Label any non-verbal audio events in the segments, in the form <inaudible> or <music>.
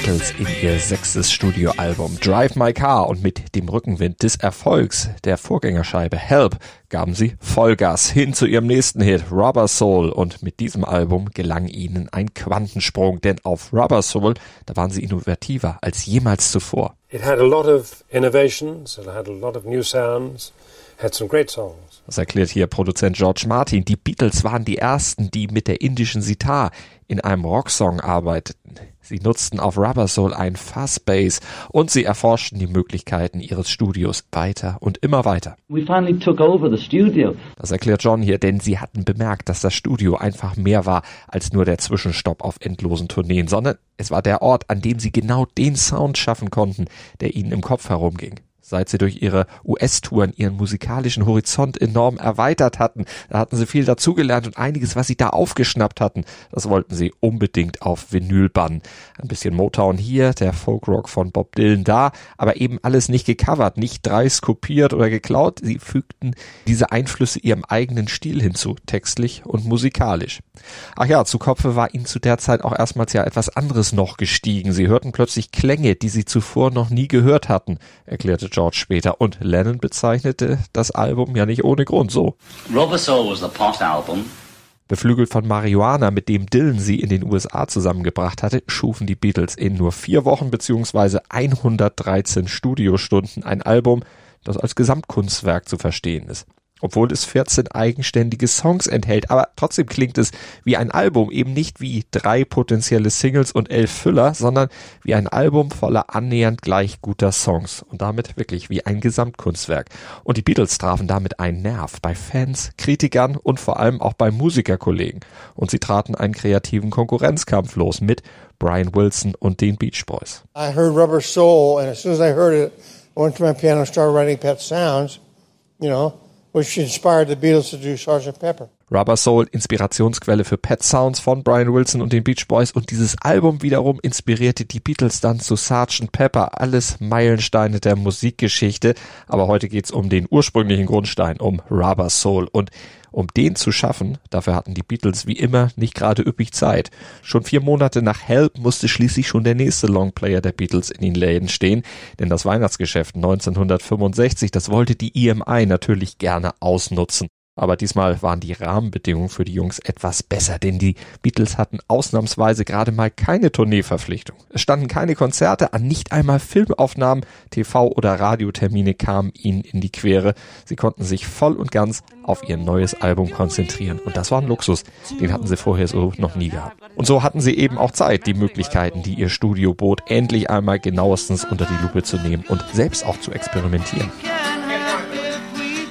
Beatles in ihr sechstes Studioalbum Drive My Car und mit dem Rückenwind des Erfolgs der Vorgängerscheibe Help gaben sie Vollgas hin zu ihrem nächsten Hit Rubber Soul und mit diesem Album gelang ihnen ein Quantensprung, denn auf Rubber Soul, da waren sie innovativer als jemals zuvor. It had a lot of innovations, it had a lot of new sounds, had some great songs. Das erklärt hier Produzent George Martin. Die Beatles waren die ersten, die mit der indischen Sitar in einem Rocksong arbeiteten. Sie nutzten auf Rubber Soul ein Fuzz-Bass und sie erforschten die Möglichkeiten ihres Studios weiter und immer weiter. We finally took over the studio. Das erklärt John hier, denn sie hatten bemerkt, dass das Studio einfach mehr war als nur der Zwischenstopp auf endlosen Tourneen, sondern es war der Ort, an dem sie genau den Sound schaffen konnten, der ihnen im Kopf herumging seit sie durch ihre US-Touren ihren musikalischen Horizont enorm erweitert hatten. Da hatten sie viel dazugelernt und einiges, was sie da aufgeschnappt hatten, das wollten sie unbedingt auf Vinyl bannen. Ein bisschen Motown hier, der Folkrock von Bob Dylan da, aber eben alles nicht gecovert, nicht dreist kopiert oder geklaut. Sie fügten diese Einflüsse ihrem eigenen Stil hinzu, textlich und musikalisch. Ach ja, zu Kopfe war ihnen zu der Zeit auch erstmals ja etwas anderes noch gestiegen. Sie hörten plötzlich Klänge, die sie zuvor noch nie gehört hatten, erklärte John George später. Und Lennon bezeichnete das Album ja nicht ohne Grund so. Rubber Soul was the pot album. Beflügelt von Marihuana, mit dem Dylan sie in den USA zusammengebracht hatte, schufen die Beatles in nur vier Wochen bzw. 113 Studiostunden ein Album, das als Gesamtkunstwerk zu verstehen ist obwohl es 14 eigenständige Songs enthält. Aber trotzdem klingt es wie ein Album, eben nicht wie drei potenzielle Singles und elf Füller, sondern wie ein Album voller annähernd gleich guter Songs und damit wirklich wie ein Gesamtkunstwerk. Und die Beatles trafen damit einen Nerv bei Fans, Kritikern und vor allem auch bei Musikerkollegen. Und sie traten einen kreativen Konkurrenzkampf los mit Brian Wilson und den Beach Boys. I heard Rubber Soul and as soon as I heard it, I went to my piano started writing Pet Sounds, you know which inspired the Beatles to do Sgt. Pepper. Rubber Soul, Inspirationsquelle für Pet Sounds von Brian Wilson und den Beach Boys und dieses Album wiederum inspirierte die Beatles dann zu Sgt. Pepper, alles Meilensteine der Musikgeschichte, aber heute geht's um den ursprünglichen Grundstein, um Rubber Soul und um den zu schaffen, dafür hatten die Beatles wie immer nicht gerade üppig Zeit. Schon vier Monate nach Help musste schließlich schon der nächste Longplayer der Beatles in den Läden stehen, denn das Weihnachtsgeschäft 1965, das wollte die EMI natürlich gerne ausnutzen. Aber diesmal waren die Rahmenbedingungen für die Jungs etwas besser, denn die Beatles hatten ausnahmsweise gerade mal keine Tourneeverpflichtung. Es standen keine Konzerte an, nicht einmal Filmaufnahmen, TV- oder Radiotermine kamen ihnen in die Quere. Sie konnten sich voll und ganz auf ihr neues Album konzentrieren. Und das war ein Luxus, den hatten sie vorher so noch nie gehabt. Und so hatten sie eben auch Zeit, die Möglichkeiten, die ihr Studio bot, endlich einmal genauestens unter die Lupe zu nehmen und selbst auch zu experimentieren.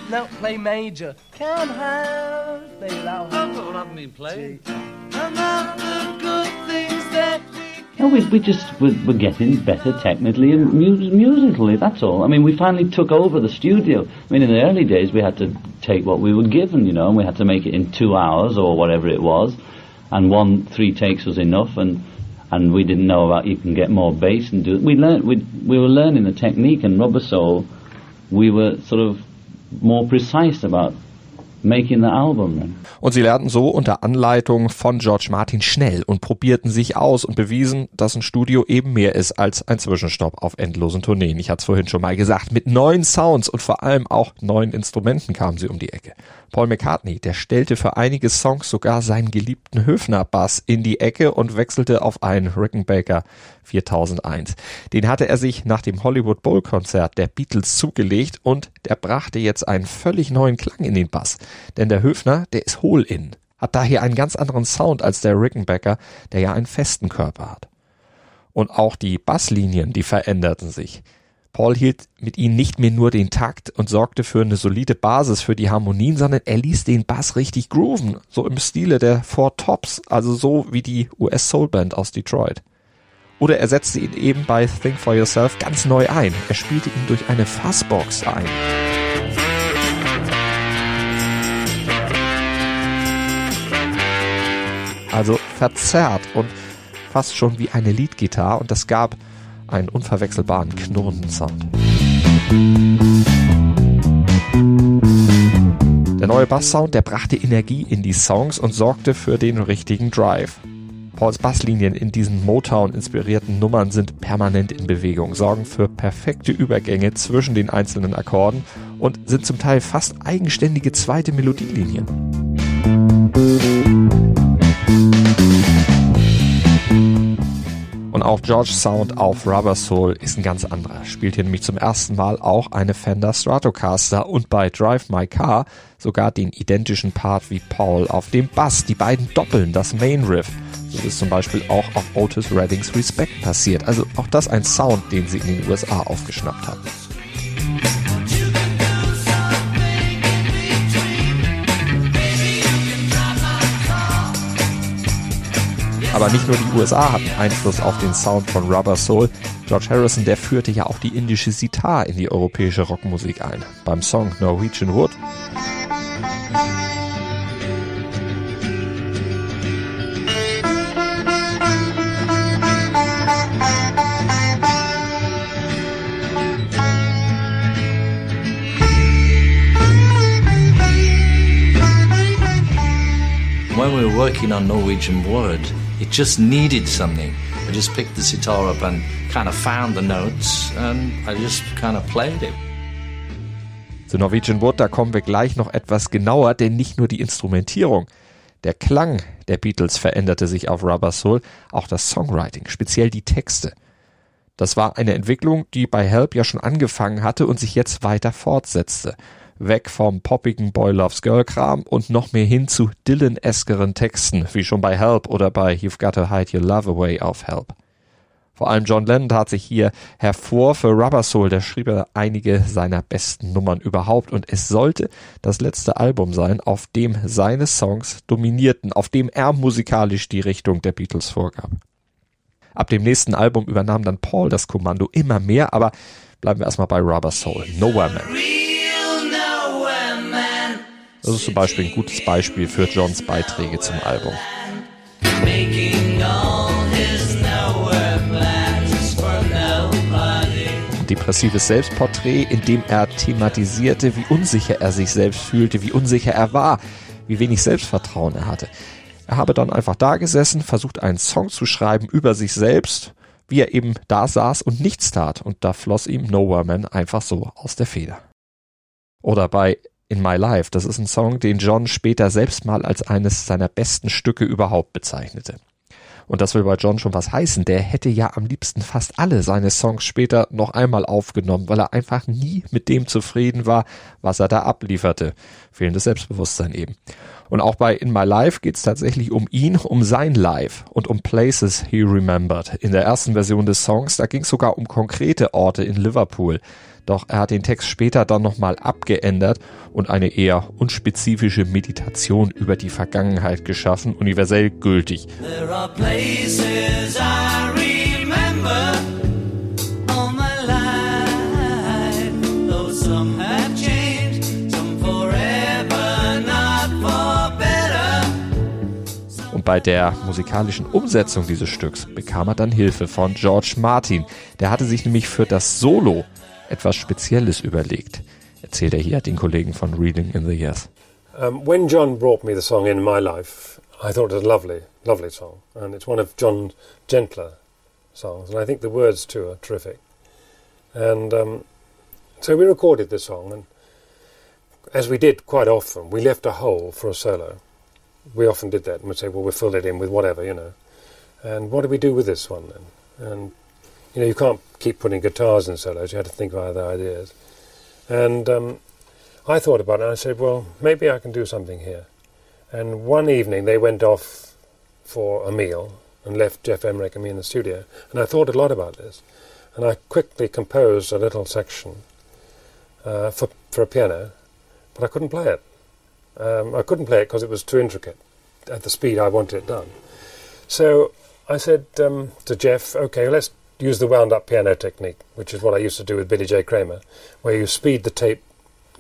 Now play major. Can't have baby loud. That's what I've been playing. And all the good things that no, we, we just we're, we're getting better technically and mu- musically. That's all. I mean, we finally took over the studio. I mean, in the early days, we had to take what we were given, you know, and we had to make it in two hours or whatever it was, and one three takes was enough, and and we didn't know about you can get more bass and do. We learned we we were learning the technique and rubber soul. We were sort of more precise about making the album. Und sie lernten so unter Anleitung von George Martin schnell und probierten sich aus und bewiesen, dass ein Studio eben mehr ist als ein Zwischenstopp auf endlosen Tourneen. Ich hatte es vorhin schon mal gesagt, mit neuen Sounds und vor allem auch neuen Instrumenten kamen sie um die Ecke. Paul McCartney, der stellte für einige Songs sogar seinen geliebten Höfner-Bass in die Ecke und wechselte auf einen Rickenbacker 4001. Den hatte er sich nach dem Hollywood Bowl Konzert der Beatles zugelegt und der brachte jetzt einen völlig neuen Klang in den Bass. Denn der Höfner, der ist hohl in, hat daher einen ganz anderen Sound als der Rickenbacker, der ja einen festen Körper hat. Und auch die Basslinien, die veränderten sich. Paul hielt mit ihnen nicht mehr nur den Takt und sorgte für eine solide Basis für die Harmonien, sondern er ließ den Bass richtig grooven, so im Stile der Four Tops, also so wie die US Soul Band aus Detroit. Oder er setzte ihn eben bei Think for Yourself ganz neu ein. Er spielte ihn durch eine Fassbox ein. Also verzerrt und fast schon wie eine Leadgitarre und das gab einen unverwechselbaren knurrenden Sound. Der neue Basssound, der brachte Energie in die Songs und sorgte für den richtigen Drive. Pauls Basslinien in diesen Motown-inspirierten Nummern sind permanent in Bewegung, sorgen für perfekte Übergänge zwischen den einzelnen Akkorden und sind zum Teil fast eigenständige zweite Melodielinien. Und auch George Sound auf Rubber Soul ist ein ganz anderer. Spielt hier nämlich zum ersten Mal auch eine Fender Stratocaster und bei Drive My Car sogar den identischen Part wie Paul auf dem Bass. Die beiden doppeln das Main Riff. So ist zum Beispiel auch auf Otis Reddings Respect passiert. Also auch das ein Sound, den sie in den USA aufgeschnappt haben. Aber nicht nur die USA hatten Einfluss auf den Sound von Rubber Soul. George Harrison, der führte ja auch die indische Sitar in die europäische Rockmusik ein. Beim Song Norwegian Wood. When we were working on Norwegian Wood, it just needed something. I just picked the sitar up and kind of found the notes and I just kind of played it. Zu Norwegian Wood, da kommen wir gleich noch etwas genauer, denn nicht nur die Instrumentierung, der Klang der Beatles veränderte sich auf Rubber Soul, auch das Songwriting, speziell die Texte. Das war eine Entwicklung, die bei Help ja schon angefangen hatte und sich jetzt weiter fortsetzte weg vom poppigen Boy Loves Girl Kram und noch mehr hin zu Dylan-eskeren Texten, wie schon bei Help oder bei You've Got to Hide Your Love Away auf Help. Vor allem John Lennon tat sich hier hervor für Rubber Soul, der schrieb er einige seiner besten Nummern überhaupt und es sollte das letzte Album sein, auf dem seine Songs dominierten, auf dem er musikalisch die Richtung der Beatles vorgab. Ab dem nächsten Album übernahm dann Paul das Kommando immer mehr, aber bleiben wir erstmal bei Rubber Soul, Nowhere Man. Das ist zum Beispiel ein gutes Beispiel für Johns Beiträge zum Album. Ein depressives Selbstporträt, in dem er thematisierte, wie unsicher er sich selbst fühlte, wie unsicher er war, wie wenig Selbstvertrauen er hatte. Er habe dann einfach da gesessen, versucht einen Song zu schreiben über sich selbst, wie er eben da saß und nichts tat. Und da floss ihm Nowhere Man einfach so aus der Feder. Oder bei in My Life. Das ist ein Song, den John später selbst mal als eines seiner besten Stücke überhaupt bezeichnete. Und das will bei John schon was heißen. Der hätte ja am liebsten fast alle seine Songs später noch einmal aufgenommen, weil er einfach nie mit dem zufrieden war, was er da ablieferte. Fehlendes Selbstbewusstsein eben. Und auch bei In My Life geht es tatsächlich um ihn, um sein Life und um Places he remembered. In der ersten Version des Songs, da ging es sogar um konkrete Orte in Liverpool. Doch er hat den Text später dann nochmal abgeändert und eine eher unspezifische Meditation über die Vergangenheit geschaffen, universell gültig. Bei der musikalischen Umsetzung dieses Stücks bekam er dann Hilfe von George Martin. Der hatte sich nämlich für das Solo etwas Spezielles überlegt, erzählt er hier den Kollegen von Reading in the Years. Um, when John brought me the song in my life, I thought it was a lovely, lovely song, and it's one of John's gentler songs, and I think the words too are terrific. And um, so we recorded the song, and as we did quite often, we left a hole for a solo. We often did that, and we'd say, well, we'll fill it in with whatever, you know. And what do we do with this one then? And you know, you can't keep putting guitars in solos. You had to think of other ideas. And um, I thought about it and I said, well, maybe I can do something here. And one evening they went off for a meal and left Jeff Emmerich and me in the studio. And I thought a lot about this. And I quickly composed a little section uh, for, for a piano, but I couldn't play it. Um, I couldn't play it because it was too intricate at the speed I wanted it done. So I said um, to Jeff, okay, let's use the wound up piano technique, which is what I used to do with Billy J. Kramer, where you speed the tape,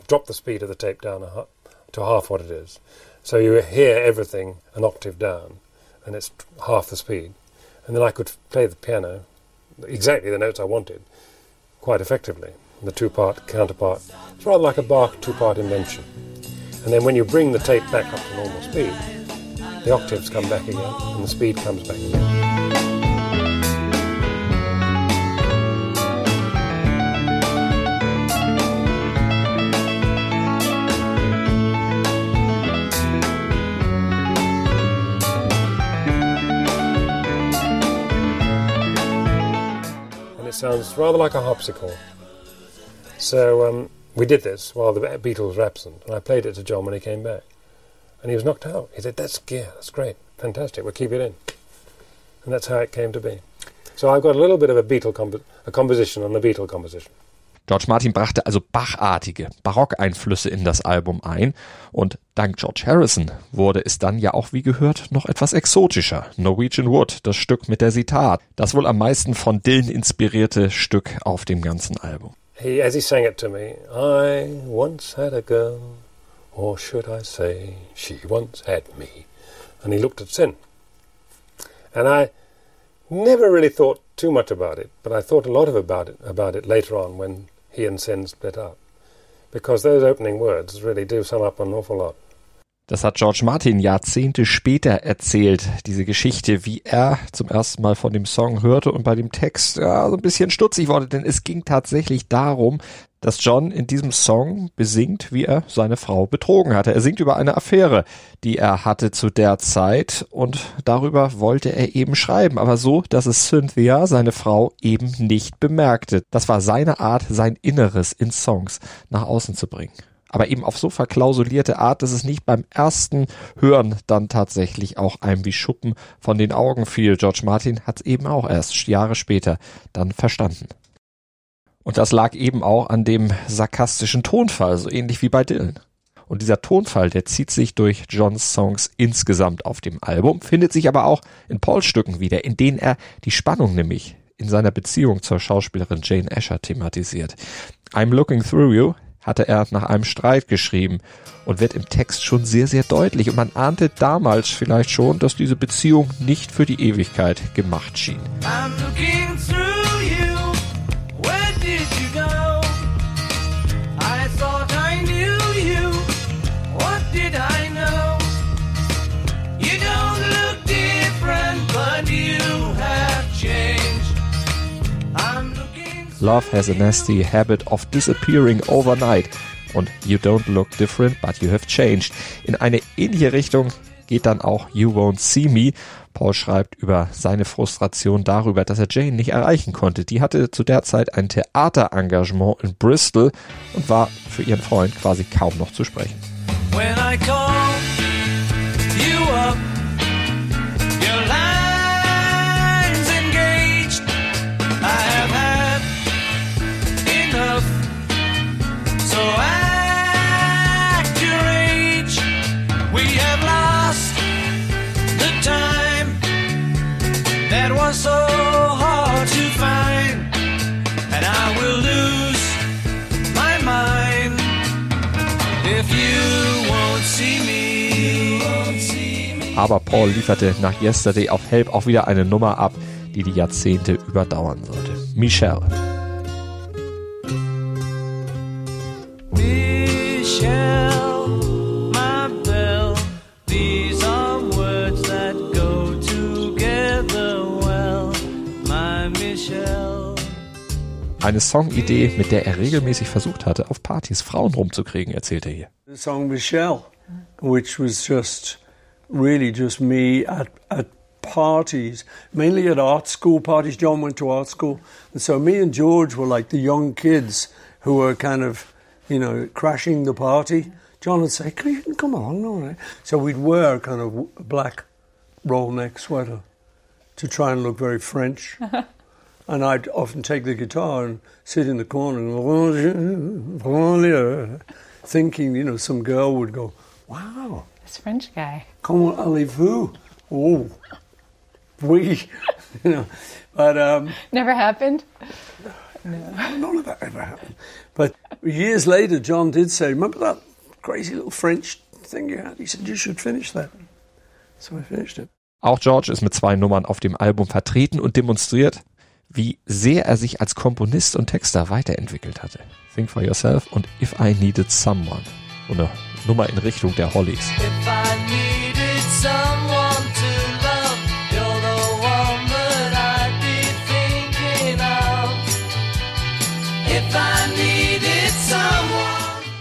drop the speed of the tape down a, to half what it is. So you hear everything an octave down, and it's half the speed. And then I could play the piano exactly the notes I wanted quite effectively. The two part counterpart. It's rather like a Bach two part invention. And then when you bring the tape back up to normal speed, the octaves come back again and the speed comes back again. Sounds rather like a harpsichord. So um, we did this while the Beatles were absent, and I played it to John when he came back. And he was knocked out. He said, That's, yeah, that's great, fantastic, we'll keep it in. And that's how it came to be. So I've got a little bit of a Beatle comp a composition on the Beatle composition. George Martin brachte also Bachartige, Barockeinflüsse in das Album ein und dank George Harrison wurde es dann ja auch wie gehört noch etwas exotischer. Norwegian Wood, das Stück mit der Sitar, das wohl am meisten von Dylan inspirierte Stück auf dem ganzen Album. He, as he sang it to me, I once had a girl, or should I say, she once had me. And he looked at sin. And I never really thought too much about it, but I thought a lot of about it about it later on when he and Sin split up. Because those opening words really do sum up an awful lot. Das hat George Martin Jahrzehnte später erzählt, diese Geschichte, wie er zum ersten Mal von dem Song hörte und bei dem Text ja, so ein bisschen stutzig wurde, denn es ging tatsächlich darum, dass John in diesem Song besingt, wie er seine Frau betrogen hatte. Er singt über eine Affäre, die er hatte zu der Zeit und darüber wollte er eben schreiben, aber so, dass es Cynthia, seine Frau, eben nicht bemerkte. Das war seine Art, sein Inneres in Songs nach außen zu bringen. Aber eben auf so verklausulierte Art, dass es nicht beim ersten Hören dann tatsächlich auch einem wie Schuppen von den Augen fiel. George Martin hat es eben auch erst Jahre später dann verstanden. Und das lag eben auch an dem sarkastischen Tonfall, so ähnlich wie bei Dylan. Und dieser Tonfall, der zieht sich durch Johns Songs insgesamt auf dem Album, findet sich aber auch in Pauls Stücken wieder, in denen er die Spannung nämlich in seiner Beziehung zur Schauspielerin Jane Asher thematisiert. I'm Looking Through You hatte er nach einem Streit geschrieben und wird im Text schon sehr, sehr deutlich. Und man ahnte damals vielleicht schon, dass diese Beziehung nicht für die Ewigkeit gemacht schien. I'm looking through Love has a nasty habit of disappearing overnight. Und You don't look different, but you have changed. In eine ähnliche Richtung geht dann auch You won't see me. Paul schreibt über seine Frustration darüber, dass er Jane nicht erreichen konnte. Die hatte zu der Zeit ein Theaterengagement in Bristol und war für ihren Freund quasi kaum noch zu sprechen. When I call you up Aber Paul lieferte nach Yesterday auf Help auch wieder eine Nummer ab, die die Jahrzehnte überdauern sollte. Michelle. Eine Songidee, mit der er regelmäßig versucht hatte, auf Partys Frauen rumzukriegen, erzählt er hier. The song Michelle, which was just really just me at, at parties, mainly at art school parties. John went to art school, and so me and George were like the young kids who were kind of, you know, crashing the party. John would say, "Come, come along, all right." So we'd wear kind of black roll neck sweater to try and look very French. <laughs> And I'd often take the guitar and sit in the corner and thinking, you know, some girl would go, wow. This French guy. Comment allez-vous? Oh. we, you know. But um, never happened. No. None of that ever happened. But years later, John did say, "Remember that crazy little French thing you had?" He said, "You should finish that." So I finished it. Auch George ist mit zwei Nummern auf dem Album vertreten und demonstriert, wie sehr er sich als Komponist und Texter weiterentwickelt hatte. Think for Yourself und If I Needed Someone. So eine Nummer in Richtung der Hollies.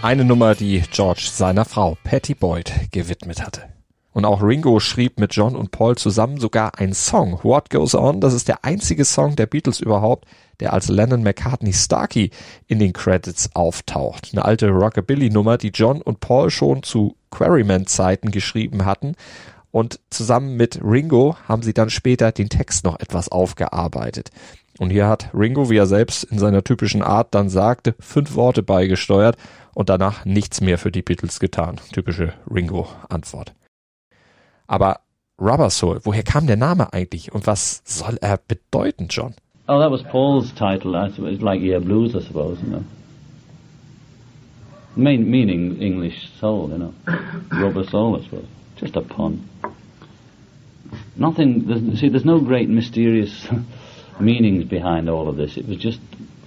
Eine Nummer, die George seiner Frau Patty Boyd gewidmet hatte. Und auch Ringo schrieb mit John und Paul zusammen sogar einen Song, What Goes On. Das ist der einzige Song der Beatles überhaupt, der als Lennon McCartney Starkey in den Credits auftaucht. Eine alte Rockabilly-Nummer, die John und Paul schon zu Quarryman-Zeiten geschrieben hatten. Und zusammen mit Ringo haben sie dann später den Text noch etwas aufgearbeitet. Und hier hat Ringo, wie er selbst in seiner typischen Art dann sagte, fünf Worte beigesteuert und danach nichts mehr für die Beatles getan. Typische Ringo-Antwort. Aber Rubber Soul, woher kam der Name eigentlich und was soll er bedeuten, John? Oh, that was Paul's title. It's like Yeah Blues, I suppose, you know. Main, meaning English soul, you know. <coughs> Rubber soul, I suppose. Just a pun. Nothing, there's, see, there's no great mysterious <laughs> meanings behind all of this. It was just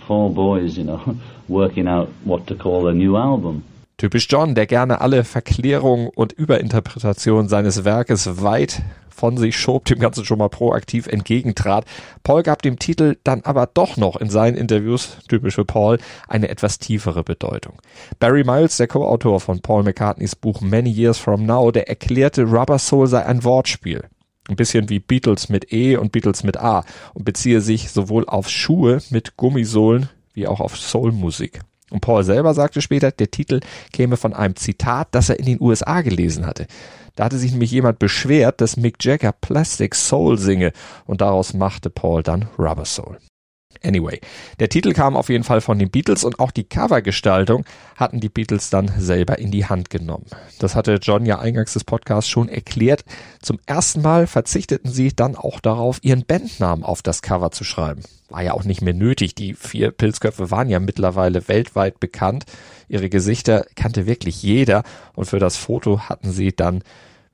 four boys, you know, <laughs> working out what to call a new album. Typisch John, der gerne alle Verklärung und Überinterpretation seines Werkes weit von sich schob, dem Ganzen schon mal proaktiv entgegentrat. Paul gab dem Titel dann aber doch noch in seinen Interviews, typisch für Paul, eine etwas tiefere Bedeutung. Barry Miles, der Co-Autor von Paul McCartneys Buch Many Years From Now, der erklärte, Rubber Soul sei ein Wortspiel. Ein bisschen wie Beatles mit E und Beatles mit A und beziehe sich sowohl auf Schuhe mit Gummisohlen wie auch auf Soulmusik. Und Paul selber sagte später, der Titel käme von einem Zitat, das er in den USA gelesen hatte. Da hatte sich nämlich jemand beschwert, dass Mick Jagger Plastic Soul singe und daraus machte Paul dann Rubber Soul. Anyway, der Titel kam auf jeden Fall von den Beatles und auch die Covergestaltung hatten die Beatles dann selber in die Hand genommen. Das hatte John ja eingangs des Podcasts schon erklärt. Zum ersten Mal verzichteten sie dann auch darauf, ihren Bandnamen auf das Cover zu schreiben. War ja auch nicht mehr nötig. Die vier Pilzköpfe waren ja mittlerweile weltweit bekannt. Ihre Gesichter kannte wirklich jeder und für das Foto hatten sie dann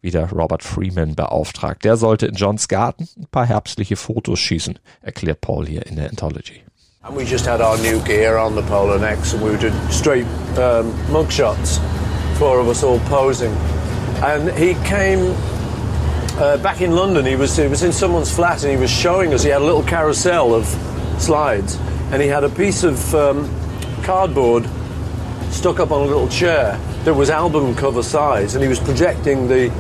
wieder Robert Freeman beauftragt. Der sollte in Johns Garten ein paar herbstliche Fotos schießen, erklärt Paul hier in der Anthology. And we just had our new gear on the Polar Next and we did straight um, mugshots, four of us all posing. And he came uh, back in London, he was, he was in someone's flat and he was showing us, he had a little carousel of slides and he had a piece of um, cardboard stuck up on a little chair that was album cover size and he was projecting the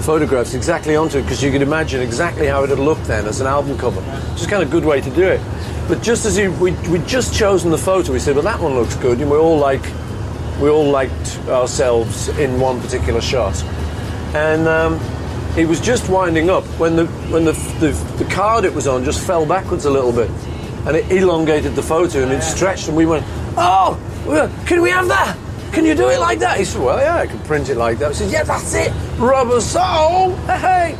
photographs exactly onto it because you could imagine exactly how it had looked then as an album cover. Just kind of a good way to do it. But just as he, we we'd just chosen the photo, we said, well, that one looks good, and we all like we all liked ourselves in one particular shot. And um, he was just winding up when the when the, the the card it was on just fell backwards a little bit, and it elongated the photo and it stretched, and we went, oh, can we have that? Can you do it like that? He said, Well, yeah, I can print it like that. I said, Yeah, that's it. Rubber Soul. <laughs> Hey.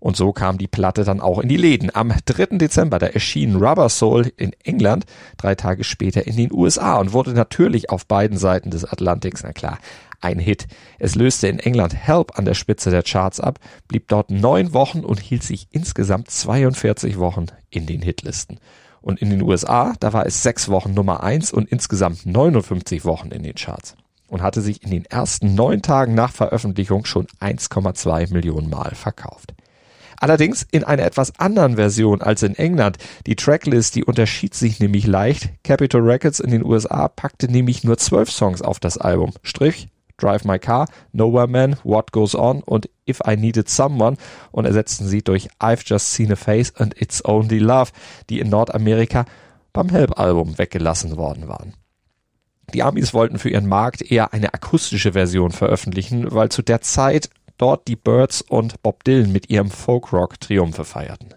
Und so kam die Platte dann auch in die Läden. Am 3. Dezember, da erschien Rubber Soul in England, drei Tage später in den USA und wurde natürlich auf beiden Seiten des Atlantiks, na klar, ein Hit. Es löste in England Help an der Spitze der Charts ab, blieb dort neun Wochen und hielt sich insgesamt 42 Wochen in den Hitlisten. Und in den USA, da war es sechs Wochen Nummer eins und insgesamt 59 Wochen in den Charts und hatte sich in den ersten neun Tagen nach Veröffentlichung schon 1,2 Millionen Mal verkauft. Allerdings in einer etwas anderen Version als in England. Die Tracklist, die unterschied sich nämlich leicht. Capitol Records in den USA packte nämlich nur zwölf Songs auf das Album. Strich, Drive My Car, Nowhere Man, What Goes On und If I Needed Someone und ersetzten sie durch I've Just Seen a Face and It's Only Love, die in Nordamerika beim Help-Album weggelassen worden waren. Die Amis wollten für ihren Markt eher eine akustische Version veröffentlichen, weil zu der Zeit dort die Birds und Bob Dylan mit ihrem Folkrock Triumphe feierten.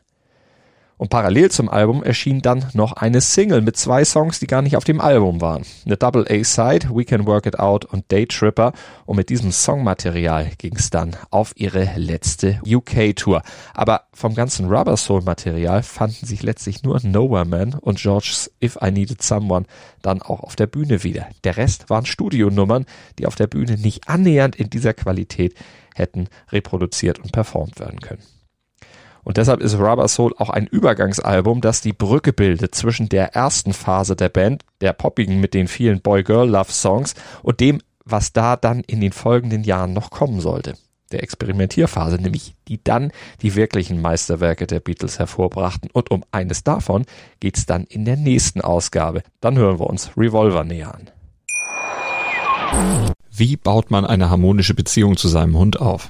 Und parallel zum Album erschien dann noch eine Single mit zwei Songs, die gar nicht auf dem Album waren. Eine Double A-Side, We Can Work It Out und Day Tripper. Und mit diesem Songmaterial ging es dann auf ihre letzte UK-Tour. Aber vom ganzen Rubber Soul-Material fanden sich letztlich nur Nowhere Man und George's If I Needed Someone dann auch auf der Bühne wieder. Der Rest waren Studionummern, die auf der Bühne nicht annähernd in dieser Qualität hätten reproduziert und performt werden können. Und deshalb ist Rubber Soul auch ein Übergangsalbum, das die Brücke bildet zwischen der ersten Phase der Band, der poppigen mit den vielen Boy-Girl-Love-Songs und dem, was da dann in den folgenden Jahren noch kommen sollte. Der Experimentierphase, nämlich die dann die wirklichen Meisterwerke der Beatles hervorbrachten. Und um eines davon geht's dann in der nächsten Ausgabe. Dann hören wir uns Revolver näher an. Wie baut man eine harmonische Beziehung zu seinem Hund auf?